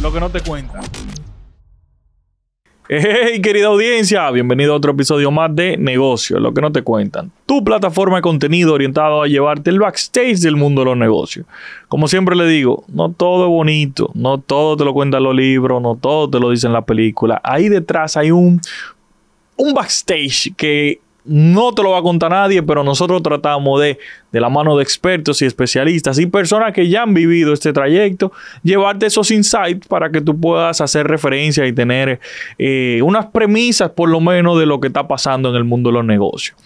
lo que no te cuentan. Hey, querida audiencia, bienvenido a otro episodio más de Negocio, lo que no te cuentan. Tu plataforma de contenido orientado a llevarte el backstage del mundo de los negocios. Como siempre le digo, no todo es bonito, no todo te lo cuentan los libros, no todo te lo dicen la película. Ahí detrás hay un, un backstage que no te lo va a contar nadie, pero nosotros tratamos de, de la mano de expertos y especialistas y personas que ya han vivido este trayecto, llevarte esos insights para que tú puedas hacer referencia y tener eh, unas premisas por lo menos de lo que está pasando en el mundo de los negocios.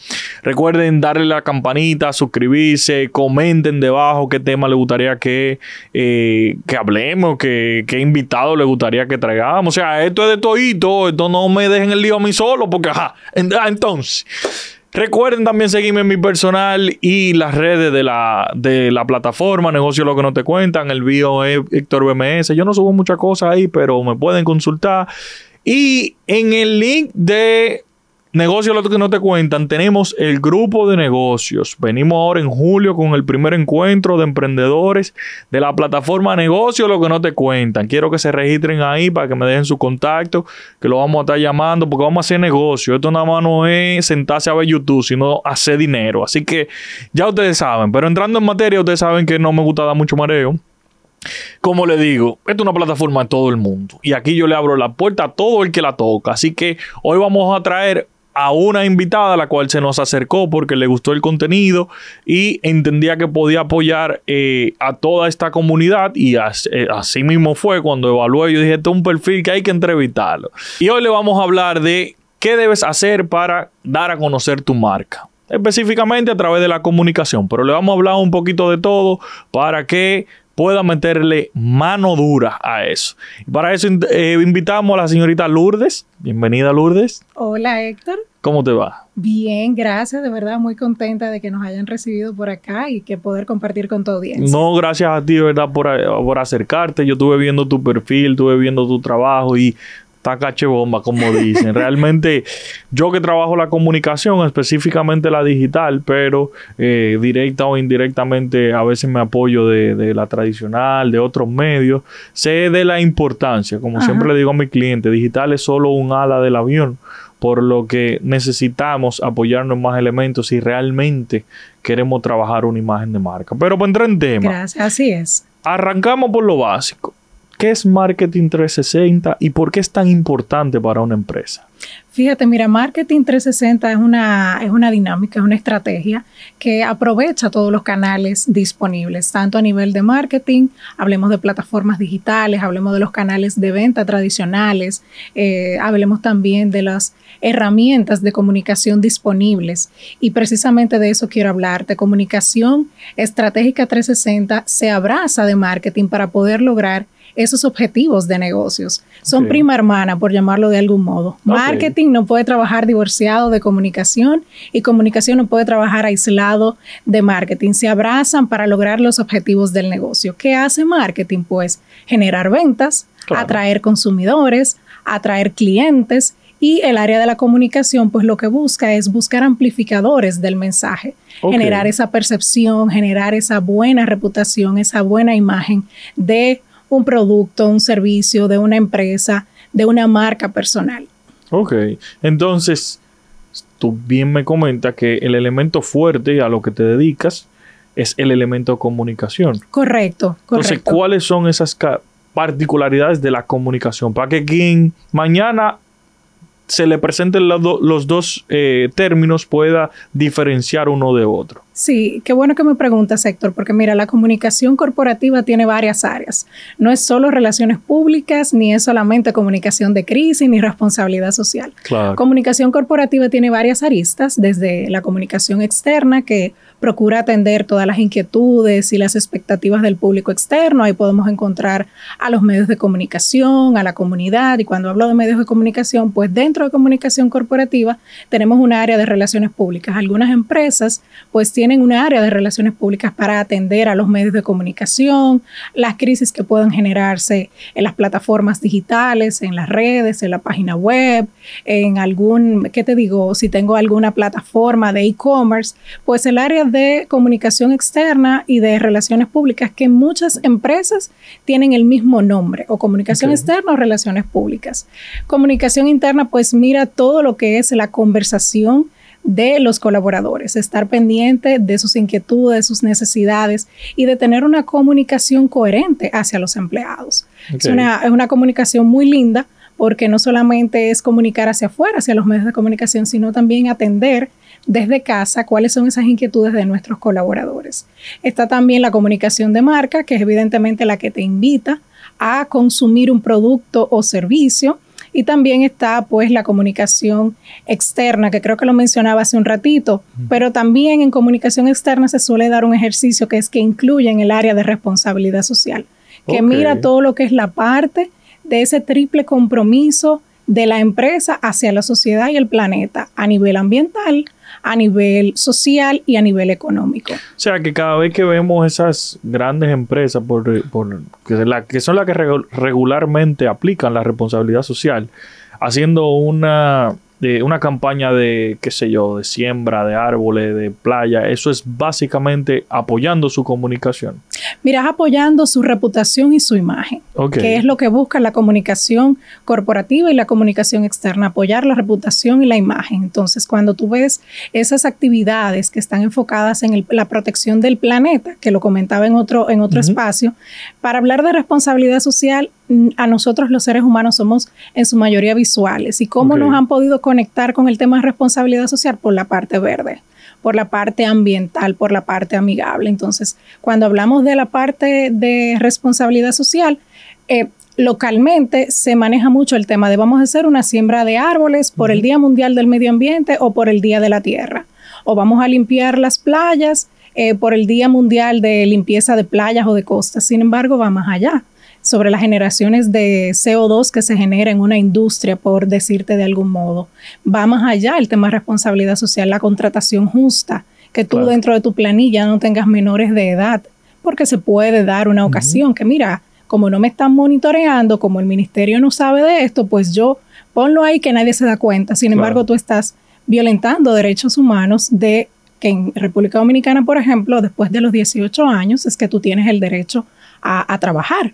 Recuerden darle la campanita, suscribirse, comenten debajo qué tema les gustaría que, eh, que hablemos, qué, qué invitado les gustaría que traigamos. O sea, esto es de todito, esto no me dejen el lío a mí solo, porque ajá, entonces... Recuerden también seguirme en mi personal y las redes de la, de la plataforma Negocio Lo que no te cuentan. El es Héctor BMS. Yo no subo muchas cosas ahí, pero me pueden consultar. Y en el link de Negocio lo que no te cuentan, tenemos el grupo de negocios. Venimos ahora en julio con el primer encuentro de emprendedores de la plataforma Negocio lo que no te cuentan. Quiero que se registren ahí para que me dejen su contacto, que lo vamos a estar llamando porque vamos a hacer negocio. Esto nada más no es sentarse a ver YouTube, sino hacer dinero. Así que ya ustedes saben, pero entrando en materia, ustedes saben que no me gusta dar mucho mareo. Como le digo, esta es una plataforma de todo el mundo. Y aquí yo le abro la puerta a todo el que la toca. Así que hoy vamos a traer a una invitada la cual se nos acercó porque le gustó el contenido y entendía que podía apoyar eh, a toda esta comunidad. Y eh, así, mismo fue cuando evalué. Yo dije este es un perfil que hay que entrevistarlo y hoy le vamos a hablar de qué debes hacer para dar a conocer tu marca específicamente a través de la comunicación. Pero le vamos a hablar un poquito de todo para que pueda meterle mano dura a eso. para eso eh, invitamos a la señorita Lourdes. Bienvenida Lourdes. Hola Héctor. ¿Cómo te va? Bien, gracias, de verdad muy contenta de que nos hayan recibido por acá y que poder compartir con tu audiencia. No, gracias a ti, de verdad, por, por acercarte. Yo estuve viendo tu perfil, estuve viendo tu trabajo y está cache bomba, como dicen. Realmente, yo que trabajo la comunicación, específicamente la digital, pero eh, directa o indirectamente a veces me apoyo de, la tradicional, de otros medios, sé de la importancia, como siempre le digo a mi cliente, digital es solo un ala del avión por lo que necesitamos apoyarnos en más elementos si realmente queremos trabajar una imagen de marca. Pero para entrar en tema. Gracias, así es. Arrancamos por lo básico. ¿Qué es Marketing 360 y por qué es tan importante para una empresa? Fíjate, mira, Marketing 360 es una, es una dinámica, es una estrategia que aprovecha todos los canales disponibles, tanto a nivel de marketing, hablemos de plataformas digitales, hablemos de los canales de venta tradicionales, eh, hablemos también de las herramientas de comunicación disponibles. Y precisamente de eso quiero hablarte. Comunicación estratégica 360 se abraza de marketing para poder lograr esos objetivos de negocios. Son prima hermana, por llamarlo de algún modo. Marketing no puede trabajar divorciado de comunicación y comunicación no puede trabajar aislado de marketing. Se abrazan para lograr los objetivos del negocio. ¿Qué hace marketing? Pues generar ventas, atraer consumidores, atraer clientes y el área de la comunicación, pues lo que busca es buscar amplificadores del mensaje, generar esa percepción, generar esa buena reputación, esa buena imagen de un producto, un servicio, de una empresa, de una marca personal. Ok, entonces tú bien me comentas que el elemento fuerte a lo que te dedicas es el elemento comunicación. Correcto, correcto. Entonces, ¿cuáles son esas particularidades de la comunicación? Para que quien mañana se le presenten los dos eh, términos pueda diferenciar uno de otro. Sí, qué bueno que me preguntas, Héctor, porque mira, la comunicación corporativa tiene varias áreas. No es solo relaciones públicas, ni es solamente comunicación de crisis, ni responsabilidad social. Comunicación corporativa tiene varias aristas, desde la comunicación externa, que procura atender todas las inquietudes y las expectativas del público externo. Ahí podemos encontrar a los medios de comunicación, a la comunidad. Y cuando hablo de medios de comunicación, pues dentro de comunicación corporativa tenemos un área de relaciones públicas. Algunas empresas pues tienen una área de relaciones públicas para atender a los medios de comunicación, las crisis que pueden generarse en las plataformas digitales, en las redes, en la página web, en algún, ¿qué te digo? Si tengo alguna plataforma de e-commerce, pues el área comunicación externa y de relaciones públicas que muchas empresas tienen el mismo nombre, o comunicación externa o relaciones públicas. Comunicación interna, pues mira todo lo que es la conversación de los colaboradores, estar pendiente de sus inquietudes, de sus necesidades y de tener una comunicación coherente hacia los empleados. Es, una, es una comunicación muy linda porque no solamente es comunicar hacia afuera, hacia los medios de comunicación, sino también atender desde casa cuáles son esas inquietudes de nuestros colaboradores. Está también la comunicación de marca, que es evidentemente la que te invita a consumir un producto o servicio. Y también está pues la comunicación externa, que creo que lo mencionaba hace un ratito, pero también en comunicación externa se suele dar un ejercicio que es que incluye en el área de responsabilidad social, que mira todo lo que es la parte de ese triple compromiso de la empresa hacia la sociedad y el planeta a nivel ambiental, a nivel social y a nivel económico. O sea que cada vez que vemos esas grandes empresas por, que, que son las que regularmente aplican la responsabilidad social, haciendo una de una campaña de, qué sé yo, de siembra de árboles, de playa, eso es básicamente apoyando su comunicación. Mira, apoyando su reputación y su imagen, que es lo que busca la comunicación corporativa y la comunicación externa, apoyar la reputación y la imagen. Entonces, cuando tú ves esas actividades que están enfocadas en la protección del planeta, que lo comentaba en otro, en otro espacio, para hablar de responsabilidad social, a nosotros los seres humanos somos en su mayoría visuales. Y cómo nos han podido conectar con el tema de responsabilidad social por la parte verde, por la parte ambiental, por la parte amigable. Entonces, cuando hablamos de la parte de responsabilidad social, eh, localmente se maneja mucho el tema de vamos a hacer una siembra de árboles por el Día Mundial del Medio Ambiente o por el Día de la Tierra, o vamos a limpiar las playas eh, por el Día Mundial de Limpieza de Playas o de Costas. Sin embargo, va más allá sobre las generaciones de CO2 que se genera en una industria, por decirte de algún modo. Va más allá el tema de responsabilidad social, la contratación justa, que tú dentro de tu planilla no tengas menores de edad, porque se puede dar una ocasión que, mira, como no me están monitoreando, como el ministerio no sabe de esto, pues yo ponlo ahí que nadie se da cuenta. Sin embargo, tú estás violentando derechos humanos de que en República Dominicana, por ejemplo, después de los 18 años, es que tú tienes el derecho a, trabajar,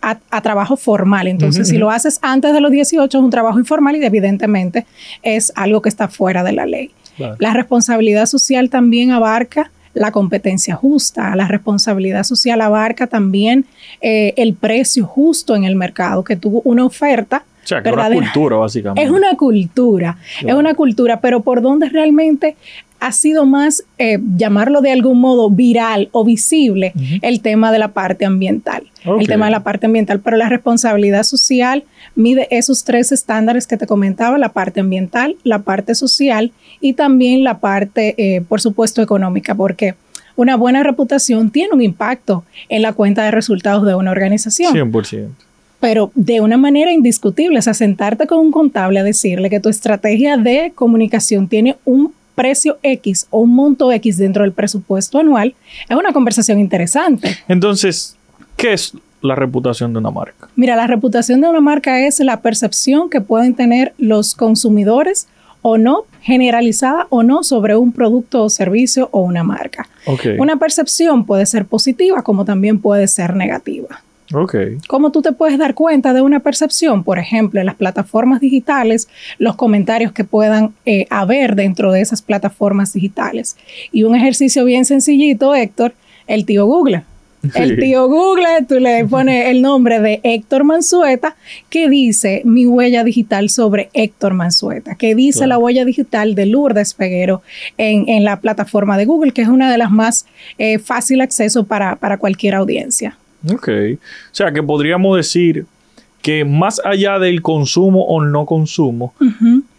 a, trabajo formal. Entonces, si lo haces antes de los 18 es un trabajo informal y evidentemente es algo que está fuera de la ley. La responsabilidad social también abarca la competencia justa, la responsabilidad social abarca también eh, el precio justo en el mercado, que tuvo una oferta o sea, que es una cultura, básicamente. Es una cultura, es una cultura, pero por donde realmente ha sido más, eh, llamarlo de algún modo, viral o visible el tema de la parte ambiental. El tema de la parte ambiental, pero la responsabilidad social mide esos tres estándares que te comentaba, la parte ambiental, la parte social y también la parte, eh, por supuesto, económica, porque una buena reputación tiene un impacto en la cuenta de resultados de una organización. 100% pero de una manera indiscutible, o sea, sentarte con un contable a decirle que tu estrategia de comunicación tiene un precio X o un monto X dentro del presupuesto anual, es una conversación interesante. Entonces, ¿qué es la reputación de una marca? Mira, la reputación de una marca es la percepción que pueden tener los consumidores o no, generalizada o no, sobre un producto o servicio o una marca. Una percepción puede ser positiva como también puede ser negativa. Okay. ¿Cómo tú te puedes dar cuenta de una percepción? Por ejemplo, en las plataformas digitales, los comentarios que puedan eh, haber dentro de esas plataformas digitales. Y un ejercicio bien sencillito, Héctor, el tío Google. El tío Google, tú le pones el nombre de Héctor Mansueta, que dice mi huella digital sobre Héctor Mansueta, que dice la huella digital de Lourdes Peguero en, la plataforma de Google, que es una de las más eh, fácil acceso para, para cualquier audiencia. Ok. O sea que podríamos decir que más allá del consumo o no consumo,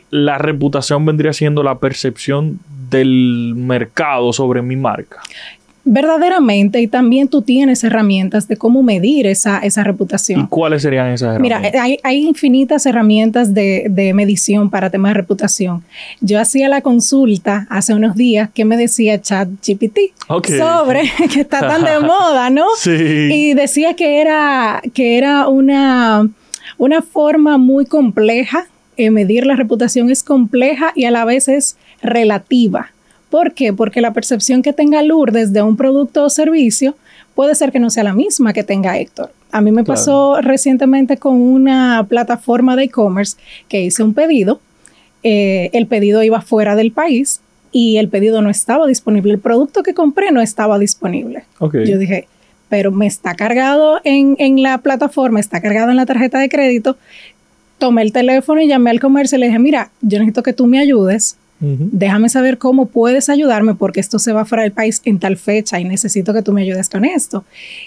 la reputación vendría siendo la percepción del mercado sobre mi marca. Verdaderamente y también tú tienes herramientas de cómo medir esa, esa reputación. ¿Y cuáles serían esas herramientas? Mira, hay, hay infinitas herramientas de, de, medición para temas de reputación. Yo hacía la consulta hace unos días que me decía ChatGPT okay. sobre que está tan de moda, ¿no? Sí. Y decía que era, que era una, una forma muy compleja. Eh, medir la reputación es compleja y a la vez es relativa. ¿Por qué? Porque la percepción que tenga Lourdes de un producto o servicio puede ser que no sea la misma que tenga Héctor. A mí me pasó recientemente con una plataforma de e-commerce que hice un pedido. Eh, el pedido iba fuera del país y el pedido no estaba disponible. El producto que compré no estaba disponible. Okay. Yo dije, pero me está cargado en, en, la plataforma, está cargado en la tarjeta de crédito. Tomé el teléfono y llamé al comercio y le dije, mira, yo necesito que tú me ayudes Déjame saber cómo puedes ayudarme porque esto se va fuera del país en tal fecha y necesito que tú me ayudes con esto.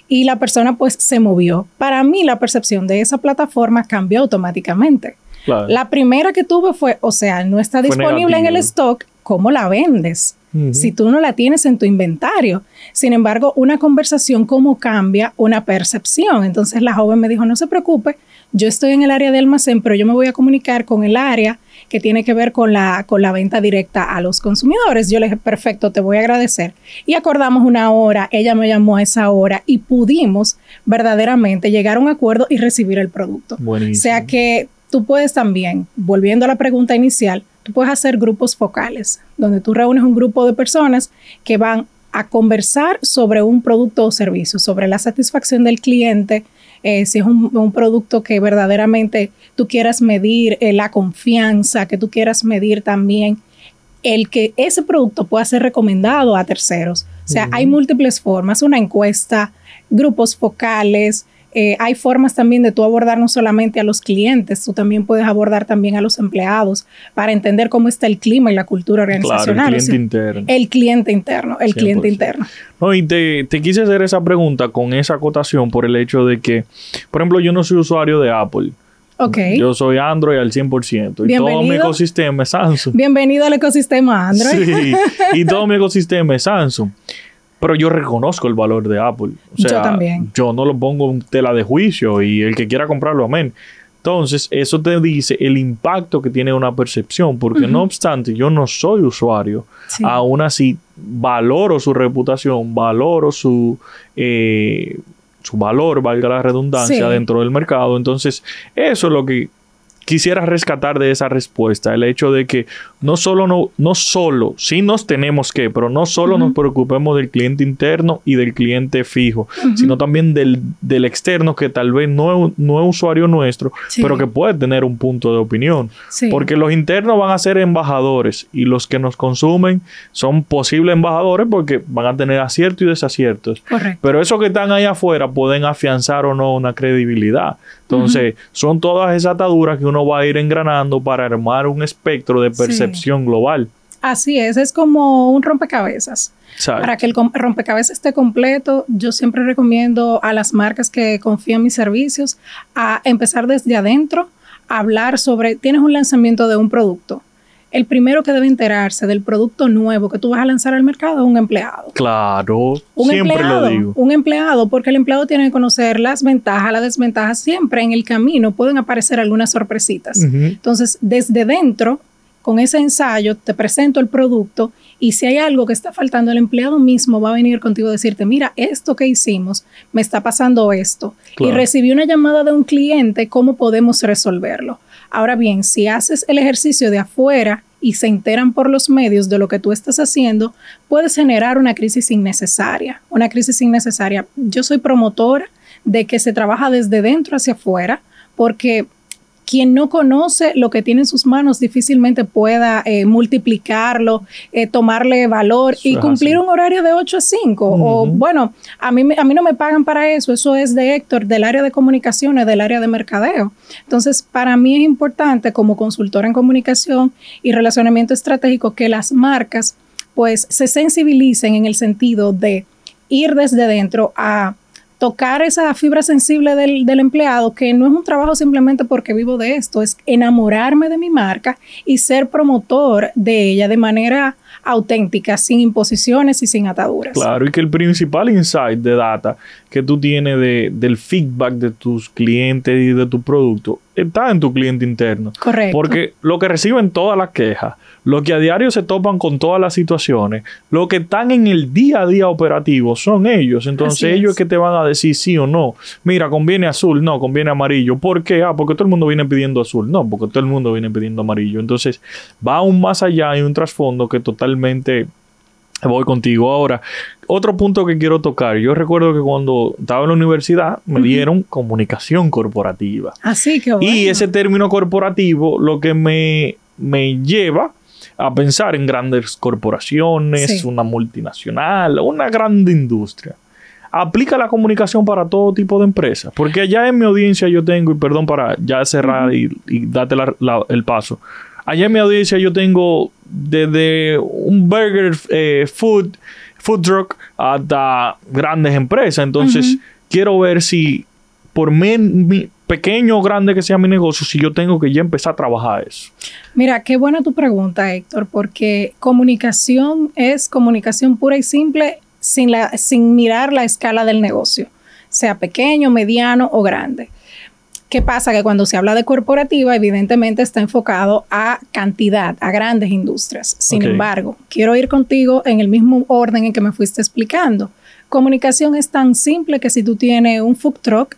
Y la persona pues se movió. Para mí la percepción de esa plataforma cambió automáticamente. Claro. La primera que tuve fue, o sea, no está disponible en el stock, ¿cómo la vendes? Uh -huh. Si tú no la tienes en tu inventario. Sin embargo, una conversación, ¿cómo cambia una percepción? Entonces la joven me dijo, no se preocupe, yo estoy en el área de almacén, pero yo me voy a comunicar con el área que tiene que ver con la, con la venta directa a los consumidores. Yo le dije, perfecto, te voy a agradecer. Y acordamos una hora, ella me llamó a esa hora y pudimos verdaderamente llegar a un acuerdo y recibir el producto. Buenísimo. O sea que tú puedes también, volviendo a la pregunta inicial, tú puedes hacer grupos focales, donde tú reúnes un grupo de personas que van a conversar sobre un producto o servicio, sobre la satisfacción del cliente, eh, si es un, un, producto que verdaderamente tú quieras medir eh, la confianza, que tú quieras medir también el que ese producto pueda ser recomendado a terceros. O sea, uh -huh. hay múltiples formas, una encuesta, grupos focales, eh, hay formas también de tú abordar no solamente a los clientes, tú también puedes abordar también a los empleados para entender cómo está el clima y la cultura organizacional. Claro, el cliente o sea, interno. El cliente interno, el 100%. cliente interno. No, y te, te, quise hacer esa pregunta con esa acotación por el hecho de que, por ejemplo, yo no soy usuario de Apple. Okay. Yo soy Android al 100%. Y todo mi ecosistema es Samsung. Bienvenido al ecosistema Android. Sí, y todo mi ecosistema es Samsung. Pero yo reconozco el valor de Apple. O sea, yo también. Yo no lo pongo en tela de juicio y el que quiera comprarlo, amén. Entonces, eso te dice el impacto que tiene una percepción, porque uh -huh. no obstante, yo no soy usuario, sí. aún así valoro su reputación, valoro su, eh, su valor, valga la redundancia, sí. dentro del mercado. Entonces, eso es lo que quisiera rescatar de esa respuesta, el hecho de que no solo, no, no solo, sí nos tenemos que, pero no solo uh -huh. nos preocupemos del cliente interno y del cliente fijo, uh -huh. sino también del, del, externo que tal vez no, no es usuario nuestro, sí. pero que puede tener un punto de opinión. Sí. Porque los internos van a ser embajadores y los que nos consumen son posibles embajadores porque van a tener aciertos y desaciertos. Correcto. Pero esos que están ahí afuera pueden afianzar o no una credibilidad. Entonces, uh -huh. son todas esas ataduras que uno va a ir engranando para armar un espectro de percepción sí. global. Así es, es como un rompecabezas. Para que el rompecabezas esté completo, yo siempre recomiendo a las marcas que confían en mis servicios a empezar desde adentro, a hablar sobre, tienes un lanzamiento de un producto. El primero que debe enterarse del producto nuevo que tú vas a lanzar al mercado es un empleado. Claro, un siempre empleado, lo digo. Un empleado, porque el empleado tiene que conocer las ventajas, las desventajas. Siempre en el camino pueden aparecer algunas sorpresitas. Uh -huh. Entonces, desde dentro, con ese ensayo, te presento el producto y si hay algo que está faltando, el empleado mismo va a venir contigo a decirte, mira, esto que hicimos, me está pasando esto. Claro. Y recibí una llamada de un cliente, ¿cómo podemos resolverlo? Ahora bien, si haces el ejercicio de afuera y se enteran por los medios de lo que tú estás haciendo, puedes generar una crisis innecesaria. Una crisis innecesaria. Yo soy promotora de que se trabaja desde dentro hacia afuera, porque quien no conoce lo que tiene en sus manos difícilmente pueda eh, multiplicarlo, eh, tomarle valor eso y cumplir un horario de 8 a 5. Uh -huh. O bueno, a mí, a mí no me pagan para eso, eso es de Héctor, del área de comunicaciones, del área de mercadeo. Entonces, para mí es importante como consultora en comunicación y relacionamiento estratégico que las marcas pues se sensibilicen en el sentido de ir desde dentro a tocar esa fibra sensible del, del, empleado, que no es un trabajo simplemente porque vivo de esto, es enamorarme de mi marca y ser promotor de ella de manera auténtica, sin imposiciones y sin ataduras. Claro, y que el principal insight de data que tú tienes de, del feedback de tus clientes y de tu producto está en tu cliente interno. Correcto. Porque lo que reciben todas las quejas, lo que a diario se topan con todas las situaciones, lo que están en el día a día operativo son ellos. Entonces Así ellos es. que te van a decir sí o no. Mira, conviene azul, no, conviene amarillo. ¿Por qué? Ah, porque todo el mundo viene pidiendo azul. No, porque todo el mundo viene pidiendo amarillo. Entonces va aún más allá, hay un trasfondo que totalmente voy contigo. Ahora, otro punto que quiero tocar. Yo recuerdo que cuando estaba en la universidad me dieron comunicación corporativa. Así que bueno. Y ese término corporativo lo que me, me lleva a pensar en grandes corporaciones, Sí. una multinacional, una grande industria. Aplica la comunicación para todo tipo de empresas. Porque allá en mi audiencia yo tengo, y perdón para ya cerrar y, y darte la- la- el paso. Allá en mi audiencia yo tengo desde un burger eh, food, food truck hasta grandes empresas. Entonces, quiero ver si por men- mi- pequeño o grande que sea mi negocio, si yo tengo que ya empezar a trabajar eso. Mira, qué buena tu pregunta, Héctor, porque comunicación es comunicación pura y simple sin, la, sin mirar la escala del negocio, sea pequeño, mediano o grande. ¿Qué pasa? Que cuando se habla de corporativa, evidentemente está enfocado a cantidad, a grandes industrias. Sin embargo, quiero ir contigo en el mismo orden en que me fuiste explicando. Comunicación es tan simple que si tú tienes un food truck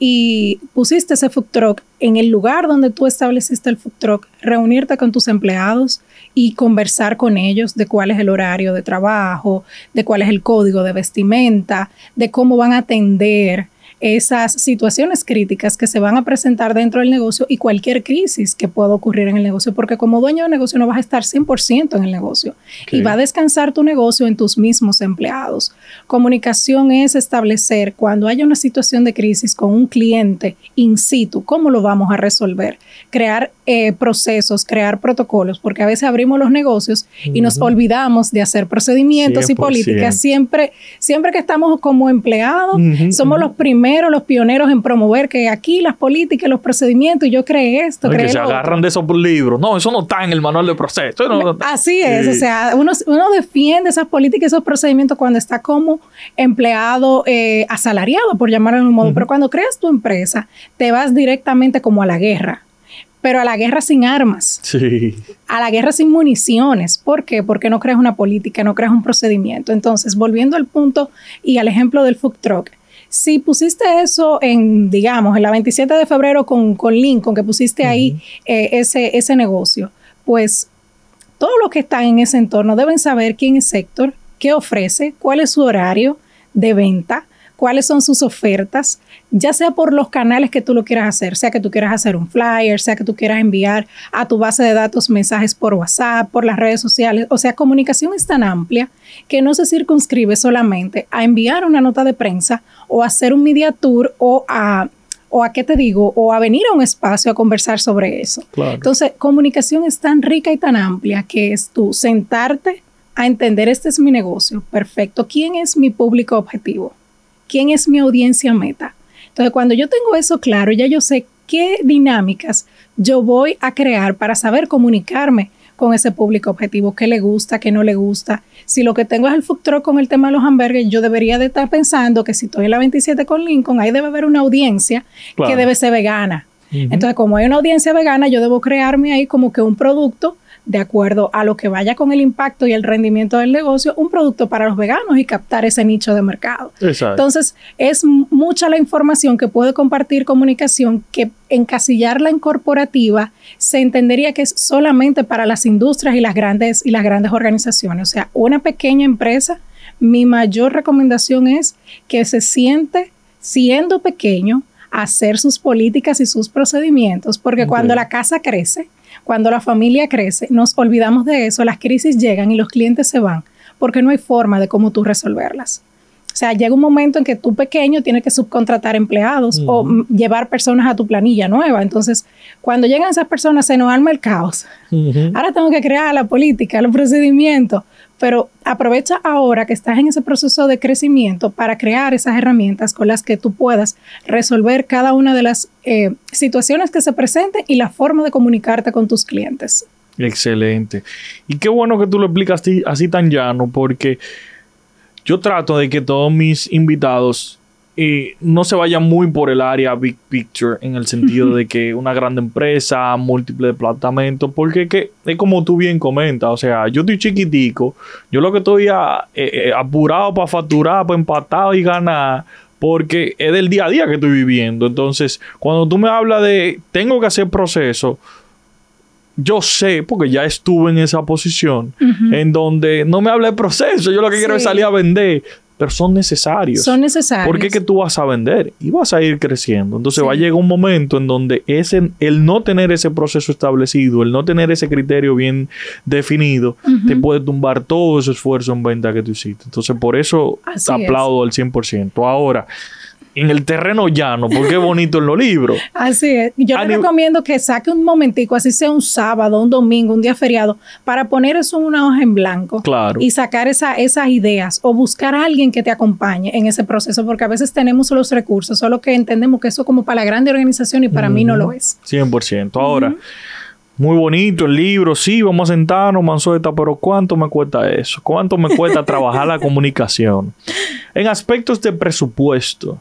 y pusiste ese food truck en el lugar donde tú estableciste el food truck, reunirte con tus empleados y conversar con ellos de cuál es el horario de trabajo, de cuál es el código de vestimenta, de cómo van a atender esas situaciones críticas que se van a presentar dentro del negocio y cualquier crisis que pueda ocurrir en el negocio, porque como dueño de negocio no vas a estar 100% en el negocio y va a descansar tu negocio en tus mismos empleados. Comunicación es establecer cuando haya una situación de crisis con un cliente in situ, cómo lo vamos a resolver, crear eh, procesos, crear protocolos, porque a veces abrimos los negocios y nos olvidamos de hacer procedimientos y 100%. políticas. Siempre, siempre que estamos como empleados, somos los primeros, los pioneros en promover que aquí las políticas, los procedimientos, y yo creé esto, No, y creé que se otro. agarran de esos libros. No, eso no está en el manual de proceso. No- Así es, Sí. o sea, uno, uno defiende esas políticas, esos procedimientos cuando está como empleado eh, asalariado, por llamarlo de un modo, pero cuando creas tu empresa, te vas directamente como a la guerra, pero a la guerra sin armas, Sí. a la guerra sin municiones. ¿Por qué? Porque no creas una política, no creas un procedimiento. Entonces, volviendo al punto y al ejemplo del food truck, si pusiste eso en, digamos, en la 27 de febrero con, con Lincoln, que pusiste ahí eh, ese, ese negocio, pues todos los que están en ese entorno deben saber quién es Héctor, qué ofrece, cuál es su horario de venta, cuáles son sus ofertas, ya sea por los canales que tú lo quieras hacer, sea que tú quieras hacer un flyer, sea que tú quieras enviar a tu base de datos mensajes por WhatsApp, por las redes sociales. O sea, comunicación es tan amplia que no se circunscribe solamente a enviar una nota de prensa o a hacer un media tour o a, o a qué te digo, o a venir a un espacio a conversar sobre eso. Claro. Entonces, comunicación es tan rica y tan amplia que es tú sentarte a entender, este es mi negocio, perfecto, ¿quién es mi público objetivo? ¿Quién es mi audiencia meta? Entonces, cuando yo tengo eso claro, ya yo sé qué dinámicas yo voy a crear para saber comunicarme con ese público objetivo, qué le gusta, qué no le gusta. Si lo que tengo es el food truck con el tema de los hamburgues, yo debería de estar pensando que si estoy en la 27 con Lincoln, ahí debe haber una audiencia Claro. que debe ser vegana. Entonces, como hay una audiencia vegana, yo debo crearme ahí como que un producto de acuerdo a lo que vaya con el impacto y el rendimiento del negocio, un producto para los veganos y captar ese nicho de mercado. Exacto. Entonces, es mucha la información que puede compartir comunicación que encasillarla en corporativa se entendería que es solamente para las industrias y las grandes y las grandes organizaciones. O sea, una pequeña empresa, mi mayor recomendación es que se siente siendo pequeño hacer sus políticas y sus procedimientos, porque cuando la casa crece, cuando la familia crece, nos olvidamos de eso, las crisis llegan y los clientes se van, porque no hay forma de cómo tú resolverlas. O sea, llega un momento en que tú pequeño tienes que subcontratar empleados o llevar personas a tu planilla nueva. Entonces, cuando llegan esas personas, se nos arma el caos. Ahora tengo que crear la política, los procedimientos, pero aprovecha ahora que estás en ese proceso de crecimiento para crear esas herramientas con las que tú puedas resolver cada una de las eh, situaciones que se presenten y la forma de comunicarte con tus clientes. Excelente. Y qué bueno que tú lo explicas así, tan llano, porque yo trato de que todos mis invitados eh, no se vayan muy por el área big picture, en el sentido de que una gran empresa, múltiples departamentos, porque que, es como tú bien comentas, o sea, yo estoy chiquitico, yo lo que estoy eh, eh, apurado para facturar, para empatar y ganar, porque es del día a día que estoy viviendo. Entonces, cuando tú me hablas de tengo que hacer proceso, yo sé, porque ya estuve en esa posición, en donde no me habla de proceso, yo lo que quiero es salir a vender, pero son necesarios. Son necesarios. Porque es que tú vas a vender y vas a ir creciendo. Entonces va a llegar un momento en donde ese, el no tener ese proceso establecido, el no tener ese criterio bien definido, te puede tumbar todo ese esfuerzo en venta que tú hiciste. Entonces por eso te aplaudo al 100%. Ahora, en el terreno llano, porque es bonito en los libros. Así es. Yo le recomiendo que saque un momentico, así sea un sábado, un domingo, un día feriado, para poner eso en una hoja en blanco. Claro. Y sacar esa, esas ideas o buscar a alguien que te acompañe en ese proceso, porque a veces tenemos los recursos, solo que entendemos que eso como para la grande organización y para mí no lo es. 100%. Ahora, muy bonito el libro, sí, vamos a sentarnos, Manzueta, pero ¿cuánto me cuesta eso? ¿Cuánto me cuesta trabajar la comunicación? En aspectos de presupuesto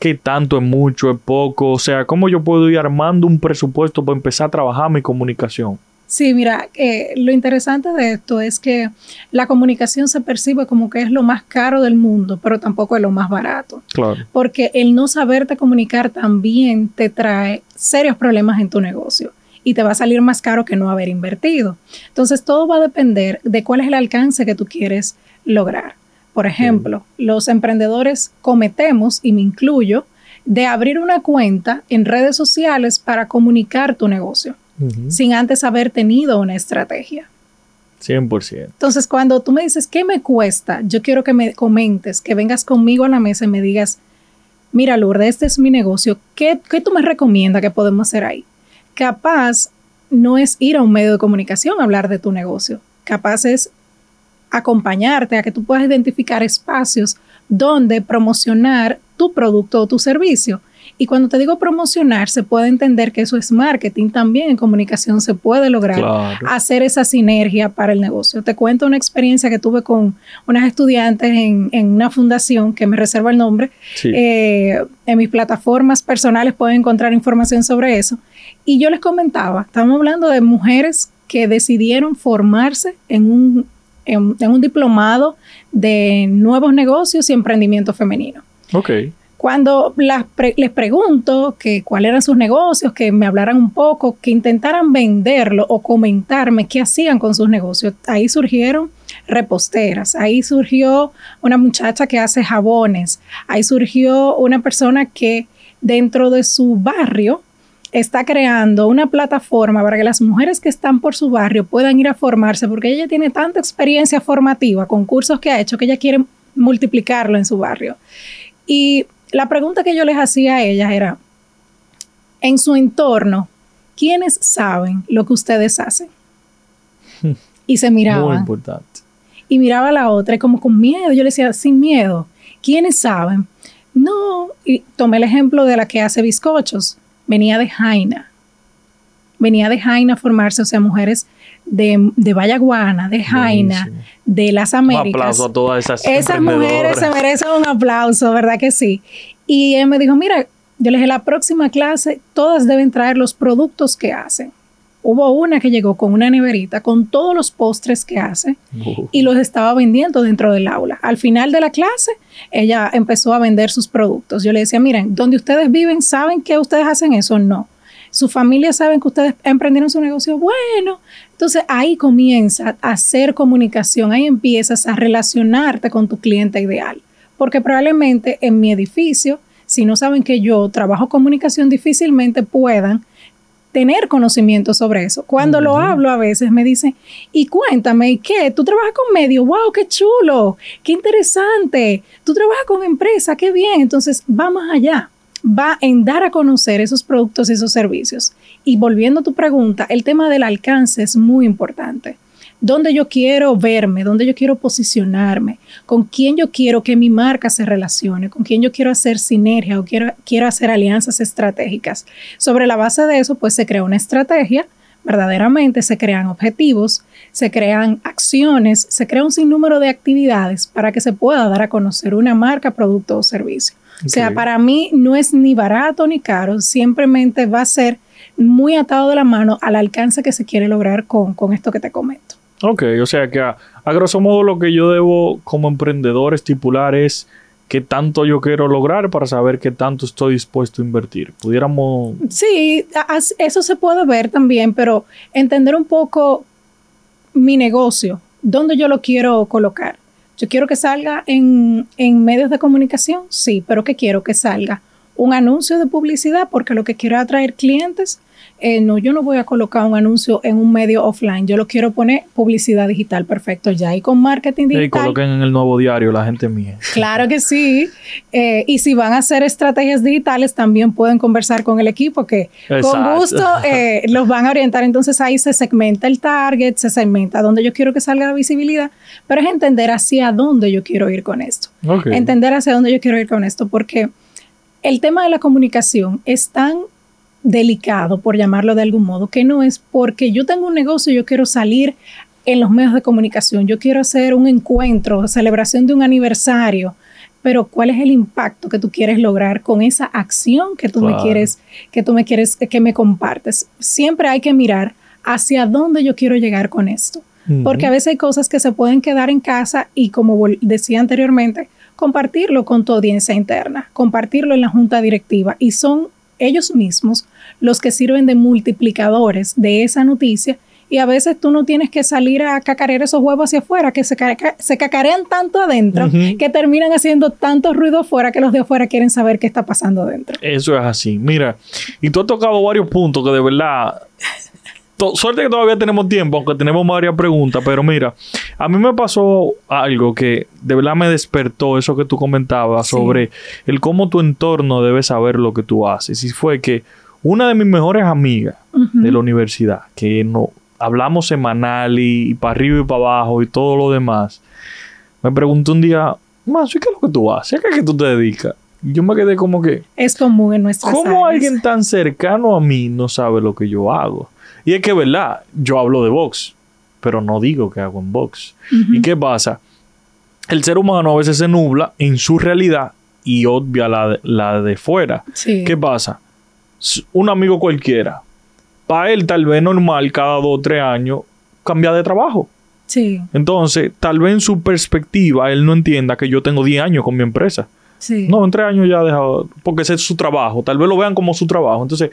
qué tanto es mucho, es poco, o sea, cómo yo puedo ir armando un presupuesto para empezar a trabajar mi comunicación. Sí, mira, eh, lo interesante de esto es que la comunicación se percibe como que es lo más caro del mundo, pero tampoco es lo más barato. Claro. Porque el no saberte comunicar también te trae serios problemas en tu negocio y te va a salir más caro que no haber invertido. Entonces, todo va a depender de cuál es el alcance que tú quieres lograr. Por ejemplo, los emprendedores cometemos, y me incluyo, de abrir una cuenta en redes sociales para comunicar tu negocio, sin antes haber tenido una estrategia. 100%. Entonces, cuando tú me dices, ¿qué me cuesta? Yo quiero que me comentes, que vengas conmigo a la mesa y me digas, mira, Lourdes, este es mi negocio, ¿qué, qué tú me recomiendas que podemos hacer ahí? Capaz no es ir a un medio de comunicación a hablar de tu negocio, capaz es acompañarte a que tú puedas identificar espacios donde promocionar tu producto o tu servicio. Y cuando te digo promocionar, se puede entender que eso es marketing. También en comunicación se puede lograr hacer esa sinergia para el negocio. Te cuento una experiencia que tuve con unas estudiantes en, una fundación que me reserva el nombre. Eh, en mis plataformas personales pueden encontrar información sobre eso. Y yo les comentaba, estamos hablando de mujeres que decidieron formarse en un en, un diplomado de nuevos negocios y emprendimiento femenino. Ok. Cuando les pregunto que cuáles eran sus negocios, que me hablaran un poco, que intentaran venderlo o comentarme qué hacían con sus negocios, ahí surgieron reposteras, ahí surgió una muchacha que hace jabones, ahí surgió una persona que dentro de su barrio está creando una plataforma para que las mujeres que están por su barrio puedan ir a formarse, porque ella tiene tanta experiencia formativa con cursos que ha hecho que ella quiere multiplicarlo en su barrio. Y la pregunta que yo les hacía a ellas era, en su entorno, ¿quiénes saben lo que ustedes hacen? Y se miraban. Muy importante. Y miraba a la otra y como con miedo. Yo le decía, sin miedo. ¿Quiénes saben? No, y tomé el ejemplo de la que hace bizcochos venía de Jaina. Venía de Jaina a formarse, o sea, mujeres de, de Vallaguana, de Jaina, de las Américas. Un aplauso a todas esas Esas mujeres se merecen un aplauso, ¿verdad que sí? Y él me dijo, mira, yo le dije, la próxima clase, todas deben traer los productos que hacen. Hubo una que llegó con una neverita con todos los postres que hace y los estaba vendiendo dentro del aula. Al final de la clase, ella empezó a vender sus productos. Yo le decía, miren, donde ustedes viven, ¿saben que ustedes hacen eso? No. Su familia saben que ustedes emprendieron su negocio. Bueno, entonces ahí comienza a hacer comunicación, ahí empiezas a relacionarte con tu cliente ideal. Porque probablemente en mi edificio, si no saben que yo trabajo comunicación, difícilmente puedan tener conocimiento sobre eso. Cuando lo hablo a veces me dicen, y cuéntame, ¿y qué? ¿Tú trabajas con medios? ¡Wow, qué chulo! ¡Qué interesante! ¿Tú trabajas con empresa? ¡Qué bien! Entonces, vamos allá. Va en dar a conocer esos productos y esos servicios. Y volviendo a tu pregunta, el tema del alcance es muy importante dónde yo quiero verme, dónde yo quiero posicionarme, con quién yo quiero que mi marca se relacione, con quién yo quiero hacer sinergia o quiero, quiero hacer alianzas estratégicas. Sobre la base de eso, pues se crea una estrategia verdaderamente se crean objetivos, se crean acciones, se crea un sinnúmero de actividades para que se pueda dar a conocer una marca, producto o servicio. O sea, para mí no es ni barato ni caro, simplemente va a ser muy atado de la mano al alcance que se quiere lograr con, con esto que te comento. Ok, o sea que a, grosso modo lo que yo debo como emprendedor estipular es qué tanto yo quiero lograr para saber qué tanto estoy dispuesto a invertir. Pudiéramos... Sí, eso se puede ver también, pero entender un poco mi negocio, dónde yo lo quiero colocar. Yo quiero que salga en, en medios de comunicación, sí, pero que quiero que salga un anuncio de publicidad porque lo que quiero es atraer clientes eh, no, yo no voy a colocar un anuncio en un medio offline, yo lo quiero poner publicidad digital, perfecto, ya y con marketing digital. Y coloquen en el nuevo diario la gente mía. Claro que sí. Eh, y si van a hacer estrategias digitales, también pueden conversar con el equipo que con gusto eh, los van a orientar. Entonces ahí se segmenta el target, se segmenta dónde yo quiero que salga la visibilidad, pero es entender hacia dónde yo quiero ir con esto. Entender hacia dónde yo quiero ir con esto, porque el tema de la comunicación es tan delicado, por llamarlo de algún modo, que no es porque yo tengo un negocio y yo quiero salir en los medios de comunicación, yo quiero hacer un encuentro, celebración de un aniversario, pero ¿cuál es el impacto que tú quieres lograr con esa acción que tú me quieres, que tú me quieres, que me compartes? Siempre hay que mirar hacia dónde yo quiero llegar con esto. Porque a veces hay cosas que se pueden quedar en casa y como decía anteriormente, compartirlo con tu audiencia interna, compartirlo en la junta directiva y son ellos mismos los que sirven de multiplicadores de esa noticia y a veces tú no tienes que salir a cacarear esos huevos hacia afuera, que se, se cacarean tanto adentro, que terminan haciendo tanto ruido afuera que los de afuera quieren saber qué está pasando adentro. Eso es así. Mira, y tú has tocado varios puntos que de verdad suerte que todavía tenemos tiempo, aunque tenemos varias preguntas, pero mira, a mí me pasó algo que de verdad me despertó eso que tú comentabas sobre el cómo tu entorno debe saber lo que tú haces. Y fue que una de mis mejores amigas de la universidad, que no hablamos semanal y, para arriba y para abajo y todo lo demás, me preguntó un día, Más, ¿qué es lo que tú haces? ¿A qué es que tú te dedicas? Y yo me quedé como que... Es común en nuestra ¿Cómo alguien tan cercano a mí no sabe lo que yo hago? Y es que, ¿verdad? Yo hablo de box, pero no digo que hago en box. ¿Y qué pasa? El ser humano a veces se nubla en su realidad y obvia la de, la de fuera. ¿Qué pasa? Un amigo cualquiera, para él tal vez normal cada dos o tres años cambia de trabajo. Sí. Entonces, tal vez en su perspectiva él no entienda que yo tengo 10 años con mi empresa. No, en tres años ya ha dejado, porque ese es su trabajo, tal vez lo vean como su trabajo. Entonces,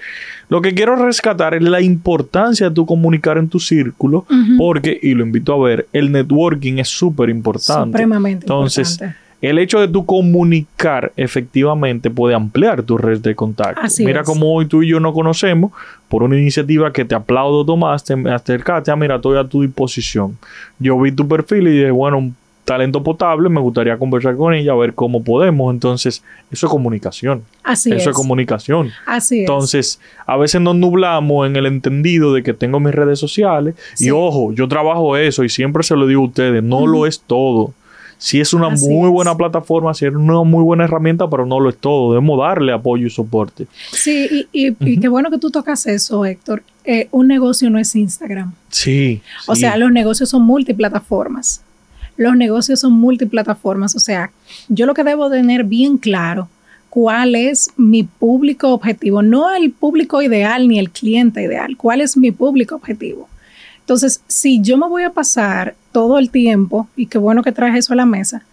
lo que quiero rescatar es la importancia de tu comunicar en tu círculo, porque, y lo invito a ver, el networking es súper importante. Supremamente Entonces, el hecho de tu comunicar efectivamente puede ampliar tu red de contactos. mira cómo hoy tú y yo no conocemos por una iniciativa que te aplaudo, tomaste, me acercaste, ah, mira, estoy a tu disposición. Yo vi tu perfil y dije, bueno, talento potable, me gustaría conversar con ella, a ver cómo podemos. Entonces, eso es comunicación. Así eso es. comunicación. Así Entonces, a veces nos nublamos en el entendido de que tengo mis redes sociales. Y ojo, yo trabajo eso y siempre se lo digo a ustedes, no lo es todo. Si es una muy buena plataforma, si es una muy buena herramienta, pero no lo es todo. Debemos darle apoyo y soporte. Sí, y, qué bueno que tú tocas eso, Héctor. Eh, un negocio no es Instagram. Sí. O sea, los negocios son multiplataformas los negocios son multiplataformas, o sea, yo lo que debo tener bien claro cuál es mi público objetivo, no el público ideal ni el cliente ideal, cuál es mi público objetivo. Entonces, si yo me voy a pasar todo el tiempo, y qué bueno que traes eso a la mesa,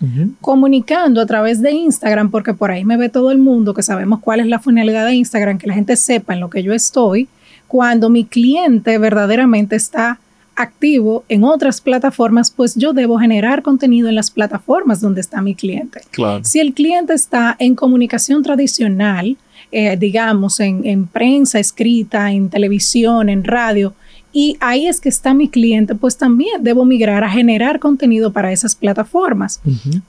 comunicando a través de Instagram, porque por ahí me ve todo el mundo, que sabemos cuál es la finalidad de Instagram, que la gente sepa en lo que yo estoy, cuando mi cliente verdaderamente está activo en otras plataformas, pues yo debo generar contenido en las plataformas donde está mi cliente. Si el cliente está en comunicación tradicional, eh, digamos, en, prensa escrita, en televisión, en radio, y ahí es que está mi cliente, pues también debo migrar a generar contenido para esas plataformas.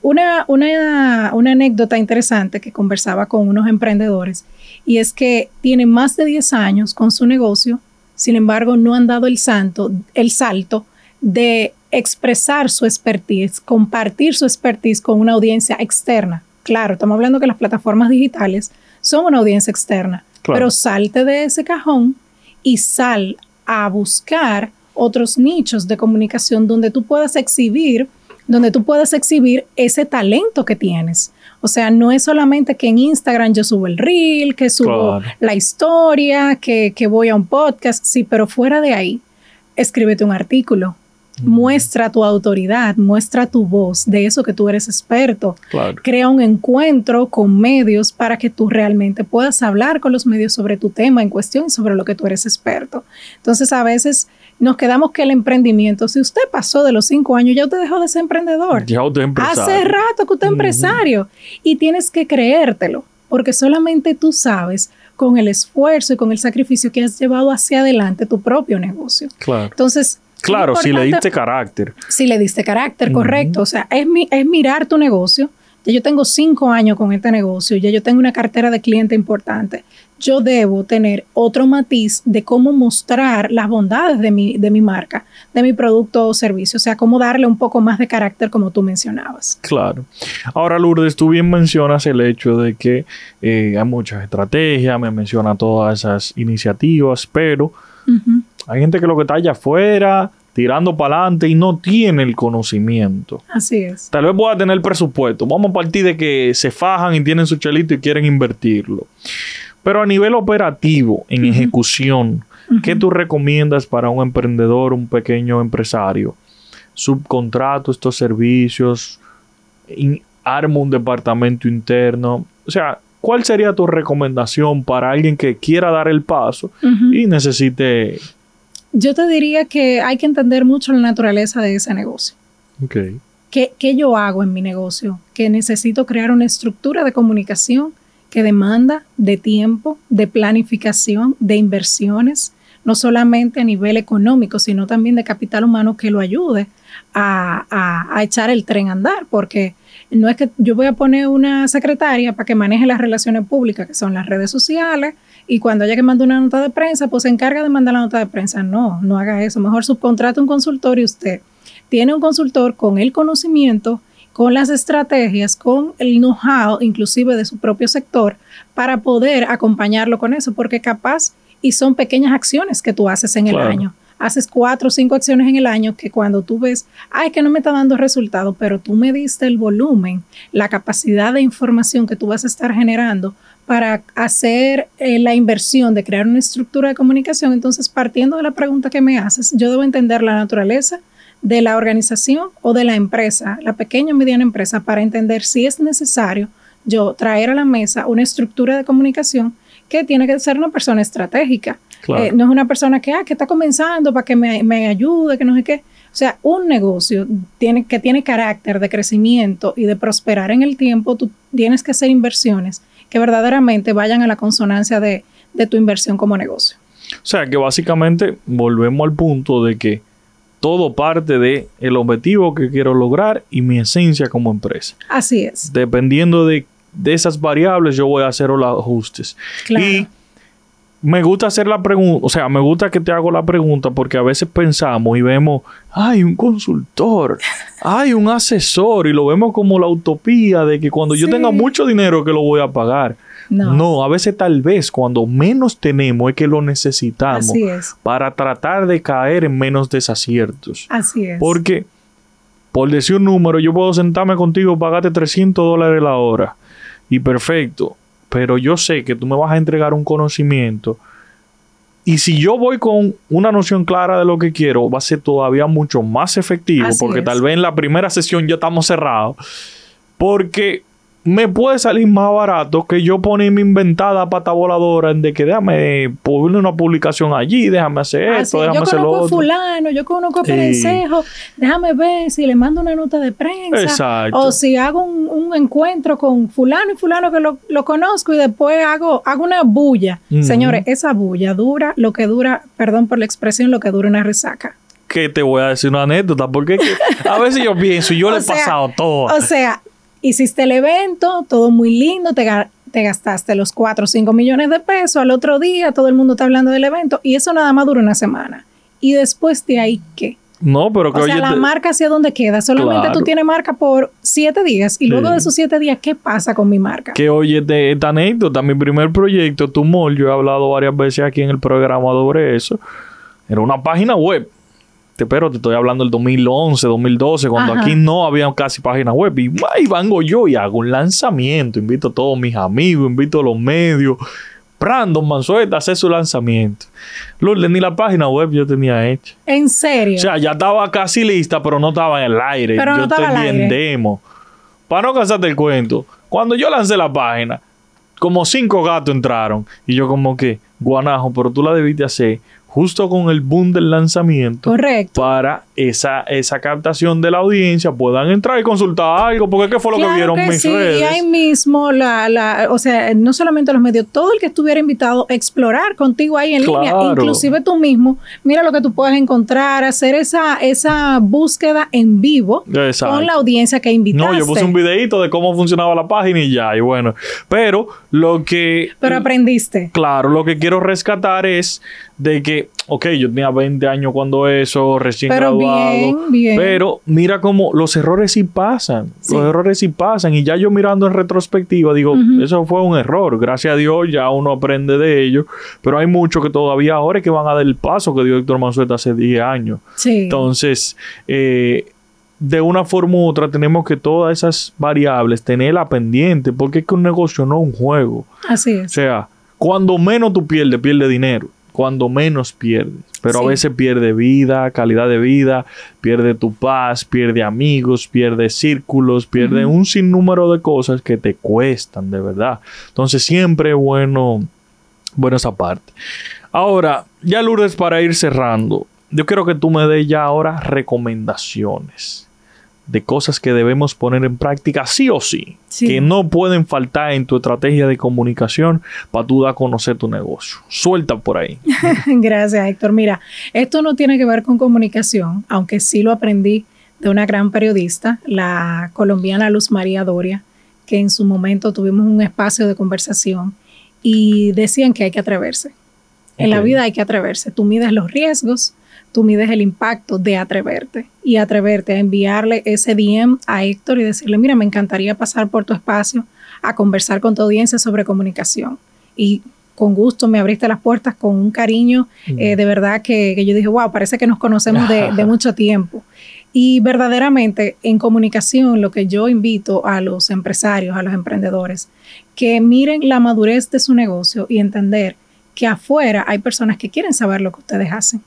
una, una, una anécdota interesante que conversaba con unos emprendedores y es que tiene más de 10 años con su negocio sin embargo, no han dado el, santo, el salto de expresar su expertise, compartir su expertise con una audiencia externa. Claro, estamos hablando que las plataformas digitales son una audiencia externa, pero salte de ese cajón y sal a buscar otros nichos de comunicación donde tú puedas exhibir, donde tú puedas exhibir ese talento que tienes. O sea, no es solamente que en Instagram yo subo el reel, que subo la historia, que, que voy a un podcast, sí, pero fuera de ahí, escríbete un artículo, Muestra tu autoridad, muestra tu voz de eso que tú eres experto. Crea un encuentro con medios para que tú realmente puedas hablar con los medios sobre tu tema en cuestión y sobre lo que tú eres experto. Entonces, a veces nos quedamos que el emprendimiento, si usted pasó de los cinco años, ya usted dejó de ser emprendedor. Ya usted es empresario. Hace rato que usted es empresario y tienes que creértelo, porque solamente tú sabes con el esfuerzo y con el sacrificio que has llevado hacia adelante tu propio negocio. Claro. Entonces, Claro, si le diste carácter. Si le diste carácter, correcto. O sea, es, es mirar tu negocio. Ya yo tengo cinco años con este negocio, ya yo tengo una cartera de cliente importante. Yo debo tener otro matiz de cómo mostrar las bondades de mi, de mi marca, de mi producto o servicio. O sea, cómo darle un poco más de carácter como tú mencionabas. Claro. Ahora, Lourdes, tú bien mencionas el hecho de que eh, hay muchas estrategias, me menciona todas esas iniciativas, pero hay gente que lo que está allá afuera, tirando para adelante y no tiene el conocimiento. Así es. Tal vez pueda tener presupuesto. Vamos a partir de que se fajan y tienen su chelito y quieren invertirlo. Pero a nivel operativo, en ejecución, ¿qué tú recomiendas para un emprendedor, un pequeño empresario? Subcontrato estos servicios, arma un departamento interno. O sea, ¿cuál sería tu recomendación para alguien que quiera dar el paso y necesite yo te diría que hay que entender mucho la naturaleza de ese negocio. Okay. ¿Qué, ¿Qué, yo hago en mi negocio? Que necesito crear una estructura de comunicación que demanda de tiempo, de planificación, de inversiones, no solamente a nivel económico, sino también de capital humano que lo ayude a, a, a echar el tren a andar, porque no es que yo voy a poner una secretaria para que maneje las relaciones públicas, que son las redes sociales, y cuando haya que mandar una nota de prensa, pues se encarga de mandar la nota de prensa. No, no haga eso. Mejor subcontrate un consultor y usted tiene un consultor con el conocimiento, con las estrategias, con el know-how, inclusive de su propio sector, para poder acompañarlo con eso, porque capaz y son pequeñas acciones que tú haces en el año. Haces cuatro o cinco acciones en el año que cuando tú ves, ay, que no me está dando resultado, pero tú me diste el volumen, la capacidad de información que tú vas a estar generando para hacer eh, la inversión de crear una estructura de comunicación, entonces partiendo de la pregunta que me haces, yo debo entender la naturaleza de la organización o de la empresa, la pequeña o mediana empresa, para entender si es necesario yo traer a la mesa una estructura de comunicación que tiene que ser una persona estratégica. Eh, no es una persona que, ah, que está comenzando para que me, me, ayude, que no sé qué. O sea, un negocio tiene, que tiene carácter de crecimiento y de prosperar en el tiempo, tú tienes que hacer inversiones que verdaderamente vayan a la consonancia de, tu inversión como negocio. O sea, que básicamente volvemos al punto de que todo parte de el objetivo que quiero lograr y mi esencia como empresa. Así es. Dependiendo de, esas variables, yo voy a hacer los ajustes. Y me gusta hacer la pregunta, o sea, me gusta que te hago la pregunta porque a veces pensamos y vemos, hay un consultor, hay un asesor y lo vemos como la utopía de que cuando yo tenga mucho dinero que lo voy a pagar. No. no. a veces tal vez cuando menos tenemos es que lo necesitamos para tratar de caer en menos desaciertos. Así es. Porque, por decir un número, yo puedo sentarme contigo, pagarte 300 dólares la hora y perfecto pero yo sé que tú me vas a entregar un conocimiento. Y si yo voy con una noción clara de lo que quiero, va a ser todavía mucho más efectivo, porque tal vez en la primera sesión ya estamos cerrados. Porque me puede salir más barato que yo ponerme inventada pata voladora en de que déjame ponerle una publicación allí, déjame hacer ah, esto, déjame hacer lo otro. Yo conozco a fulano, yo conozco a Perencejo, déjame ver si le mando una nota de prensa. Exacto. O si hago un, encuentro con fulano y fulano que lo, conozco y después hago, hago una bulla. Señores, esa bulla dura lo que dura, perdón por la expresión, lo que dura una resaca que te voy a decir una anécdota, porque a veces yo pienso, y yo le he pasado todo. O sea, hiciste el evento, todo muy lindo, te, te gastaste los 4 o 5 millones de pesos, al otro día todo el mundo está hablando del evento y eso nada más dura una semana. Y después de ahí, ¿qué? No, pero que o sea, la marca hacia dónde queda. Solamente tú tienes marca por siete días y luego de esos siete días, ¿qué pasa con mi marca? Que oye, de esta anécdota, mi primer proyecto, Tumor, yo he hablado varias veces aquí en el programa sobre eso Era una página web. Te, pero te estoy hablando del 2011, 2012, cuando Ajá. aquí no había casi página web. Y ahí vengo yo y hago un lanzamiento. Invito a todos mis amigos, invito a los medios. Brandon Manzueta hace su lanzamiento. Lourdes, ni la página web yo tenía hecha. En serio. O sea, ya estaba casi lista, pero no estaba en el aire. Pero no yo estaba tenía al en demo. Para no cansarte el cuento, cuando yo lancé la página, como cinco gatos entraron. Y yo como que, guanajo, pero tú la debiste hacer justo con el boom del lanzamiento. Correcto. Para esa, esa captación de la audiencia puedan entrar y consultar algo. Porque ¿qué fue lo que vieron que mis sí, redes? y ahí mismo, la, la, o sea, no solamente los medios, todo el que estuviera invitado a explorar contigo ahí en línea, inclusive tú mismo, mira lo que tú puedes encontrar, hacer esa, esa búsqueda en vivo Exacto. con la audiencia que invitaste. No, yo puse un videito de cómo funcionaba la página y ya, y bueno. Pero lo que Pero aprendiste. Claro, lo que quiero rescatar es de que, ok, yo tenía 20 años cuando eso, recién Pero graduado, bien, bien. pero mira cómo los errores sí pasan, Sí. los errores sí pasan y ya yo mirando en retrospectiva digo, eso fue un error, gracias a Dios ya uno aprende de ello, pero hay muchos que todavía ahora es que van a dar el paso que dio Héctor Manzueta hace 10 años. Sí. Entonces, eh, de una forma u otra tenemos que todas esas variables tenerla pendiente, porque es que un negocio no es un juego. Así O es. sea, cuando menos tú pierdes, pierdes dinero. Cuando menos pierdes. Pero Sí. a veces pierde vida, calidad de vida, pierde tu paz, pierde amigos, pierde círculos, pierde un sinnúmero de cosas que te cuestan de verdad. Entonces siempre bueno, bueno esa parte. Ahora, ya Lourdes, para ir cerrando, yo quiero que tú me des ya ahora recomendaciones de cosas que debemos poner en práctica sí o sí, Sí. que no pueden faltar en tu estrategia de comunicación para tú dar a conocer tu negocio. Suelta por ahí. Gracias, Héctor. Mira, esto no tiene que ver con comunicación, aunque sí lo aprendí de una gran periodista, la colombiana Luz María Doria, que en su momento tuvimos un espacio de conversación y decían que hay que atreverse. En la vida hay que atreverse. Tú mides los riesgos, tú mides el impacto de atreverte y atreverte a enviarle ese DM a Héctor y decirle, mira, me encantaría pasar por tu espacio a conversar con tu audiencia sobre comunicación. Y con gusto me abriste las puertas con un cariño, eh, de verdad que, que yo dije, wow, parece que nos conocemos de, de mucho tiempo. Y verdaderamente en comunicación lo que yo invito a los empresarios, a los emprendedores, que miren la madurez de su negocio y entender que afuera hay personas que quieren saber lo que ustedes hacen.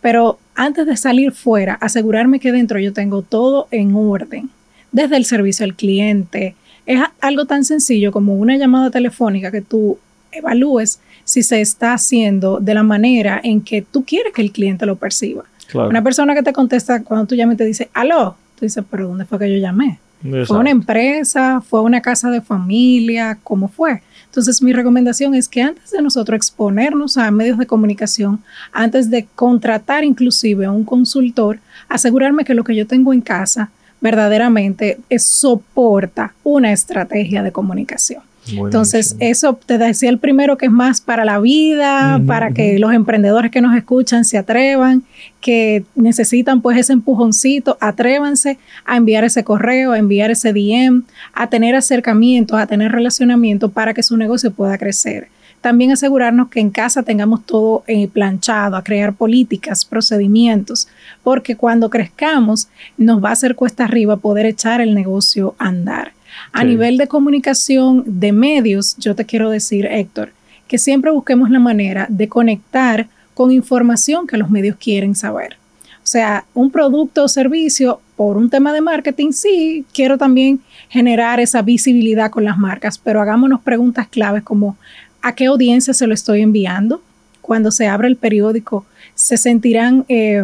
Pero antes de salir fuera, asegurarme que dentro yo tengo todo en orden, desde el servicio al cliente. Es algo tan sencillo como una llamada telefónica que tú evalúes si se está haciendo de la manera en que tú quieres que el cliente lo perciba. Claro. Una persona que te contesta cuando tú llamas y te dice, aló, tú dices, pero ¿dónde fue que yo llamé? Exacto. ¿Fue una empresa? ¿Fue una casa de familia? ¿Cómo fue? Entonces, mi recomendación es que antes de nosotros exponernos a medios de comunicación, antes de contratar inclusive a un consultor, asegurarme que lo que yo tengo en casa verdaderamente es- soporta una estrategia de comunicación. Entonces, eso te decía el primero que es más para la vida, para que los emprendedores que nos escuchan se atrevan, que necesitan pues ese empujoncito, atrévanse a enviar ese correo, a enviar ese DM, a tener acercamiento, a tener relacionamiento para que su negocio pueda crecer. También asegurarnos que en casa tengamos todo eh, planchado, a crear políticas, procedimientos, porque cuando crezcamos nos va a hacer cuesta arriba poder echar el negocio a andar. A Sí. nivel de comunicación de medios, yo te quiero decir, Héctor, que siempre busquemos la manera de conectar con información que los medios quieren saber. O sea, un producto o servicio por un tema de marketing, sí, quiero también generar esa visibilidad con las marcas, pero hagámonos preguntas claves como ¿a qué audiencia se lo estoy enviando? Cuando se abre el periódico, ¿se sentirán eh,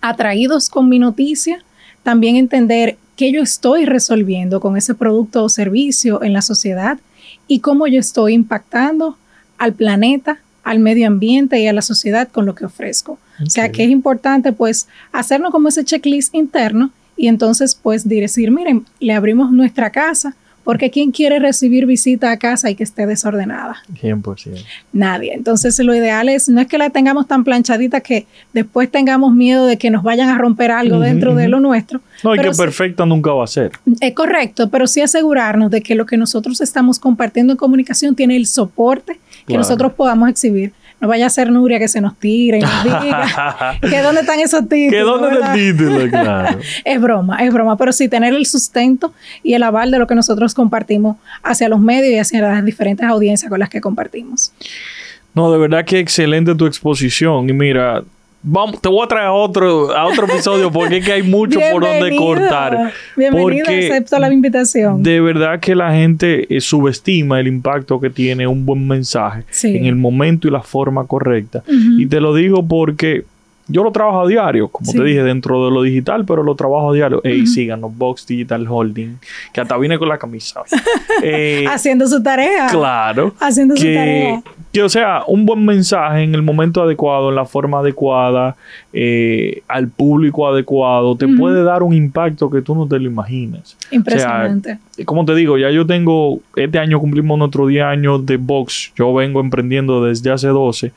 atraídos con mi noticia? También entender qué yo estoy resolviendo con ese producto o servicio en la sociedad y cómo yo estoy impactando al planeta, al medio ambiente y a la sociedad con lo que ofrezco. O sea que es importante pues hacernos como ese checklist interno y entonces pues decir, miren, le abrimos nuestra casa porque ¿quién quiere recibir visita a casa y que esté desordenada? 100%. Nadie. Entonces lo ideal es, no es que la tengamos tan planchadita que después tengamos miedo de que nos vayan a romper algo dentro de lo nuestro. No, y que sí- perfecta nunca va a ser. es correcto, pero sí asegurarnos de que lo que nosotros estamos compartiendo en comunicación tiene el soporte que Claro. nosotros podamos exhibir. No vaya a ser Nuria que se nos tire y nos diga que dónde están esos títulos. ¿Que dónde están el título? Claro. es broma, es broma, pero sí tener el sustento y el aval de lo que nosotros compartimos hacia los medios y hacia las diferentes audiencias con las que compartimos. No, de verdad que excelente tu exposición. Y mira, Vamos, te voy a traer a otro, a otro episodio porque es que hay mucho por donde cortar. Bienvenido, acepto la invitación. De verdad que la gente eh, subestima el impacto que tiene un buen mensaje en el momento y la forma correcta. Y te lo digo porque yo lo trabajo a diario, como te dije, dentro de lo digital, pero lo trabajo a diario. Ey, síganos, Box Digital Holding, que hasta viene con la camisa. Eh, Haciendo su tarea. Claro. Haciendo su tarea. Que, o sea, un buen mensaje en el momento adecuado, en la forma adecuada, eh, al público adecuado, te puede dar un impacto que tú no te lo imaginas. Impresionante. como te digo, ya yo tengo, este año cumplimos nuestro 10 años de Box. Yo vengo emprendiendo desde hace 12.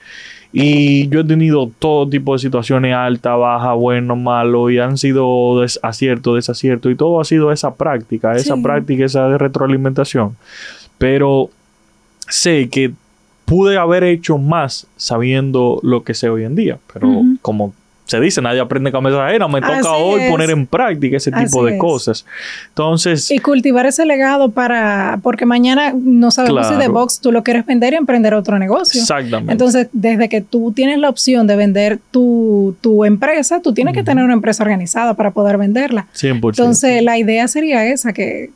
Y yo he tenido todo tipo de situaciones alta, baja, bueno, malo, y han sido acierto, desacierto, y todo ha sido esa práctica, esa práctica, esa retroalimentación. Pero sé que pude haber hecho más sabiendo lo que sé hoy en día, pero como se dice, nadie aprende cabeza ajena. Me toca hoy poner en práctica ese tipo de cosas. Entonces. Y cultivar ese legado para. Porque mañana no sabemos si de Box tú lo quieres vender y emprender otro negocio. Exactamente. Entonces, desde que tú tienes la opción de vender tu, empresa, tú tienes que tener una empresa organizada para poder venderla. 100%. Entonces, la idea sería esa, que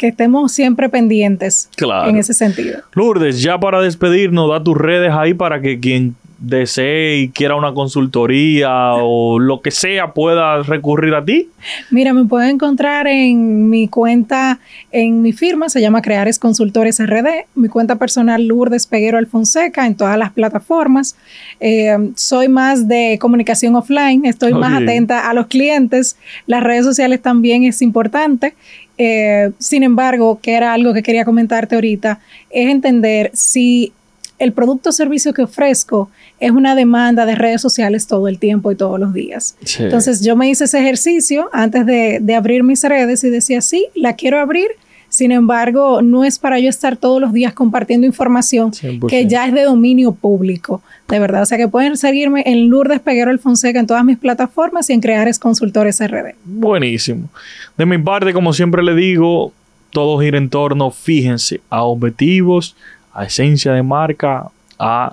que estemos siempre pendientes en ese sentido. Lourdes, ya para despedirnos, da tus redes ahí para que quien desee y quiera una consultoría o lo que sea pueda recurrir a ti? Mira, me puede encontrar en mi cuenta, en mi firma, se llama Creares Consultores RD, mi cuenta personal Lourdes Peguero Alfonseca en todas las plataformas. Eh, soy más de comunicación offline, estoy más atenta a los clientes, las redes sociales también es importante. Eh, sin embargo, que era algo que quería comentarte ahorita, es entender si el producto o servicio que ofrezco es una demanda de redes sociales todo el tiempo y todos los días. Entonces yo me hice ese ejercicio antes de, abrir mis redes y decía, sí, la quiero abrir. Sin embargo, no es para yo estar todos los días compartiendo información que ya es de dominio público, de verdad. O sea que pueden seguirme en Lourdes Peguero Alfonseca en todas mis plataformas y en Creares Consultores RD. Buenísimo. De mi parte, como siempre le digo, todo gira en torno, fíjense, a objetivos, a esencia de marca, a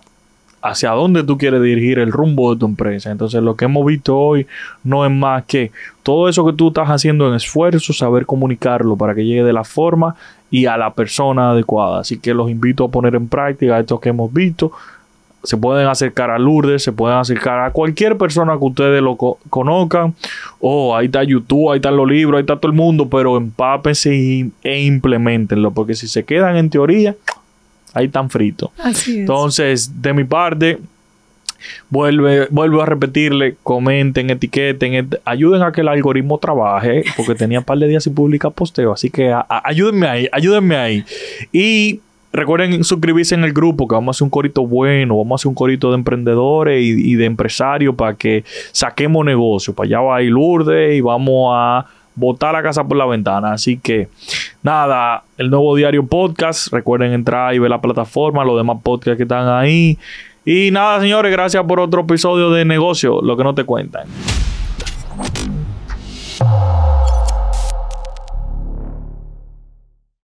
hacia dónde tú quieres dirigir el rumbo de tu empresa. Entonces lo que hemos visto hoy no es más que todo eso que tú estás haciendo en esfuerzo, saber comunicarlo para que llegue de la forma y a la persona adecuada. Así que los invito a poner en práctica esto que hemos visto. Se pueden acercar a Lourdes, se pueden acercar a cualquier persona que ustedes lo conozcan. Oh, ahí está YouTube, ahí están los libros, ahí está todo el mundo, pero empápense e implementenlo, porque si se quedan en teoría, ahí tan frito. Así es. Entonces, de mi parte, vuelve, vuelvo a repetirle, comenten, etiqueten, ayuden a que el algoritmo trabaje, porque tenía un par de días sin publicar posteo, así que ayúdenme ahí, ayúdenme ahí. Y recuerden suscribirse en el grupo, que vamos a hacer un corito bueno, vamos a hacer un corito de emprendedores y, y de empresarios para que saquemos negocio. Para allá va a ir Lourdes y vamos a botar la casa por la ventana. Así que nada, el nuevo diario podcast. Recuerden entrar y ver la plataforma, los demás podcasts que están ahí. Y nada, señores, gracias por otro episodio de negocio, lo que no te cuentan.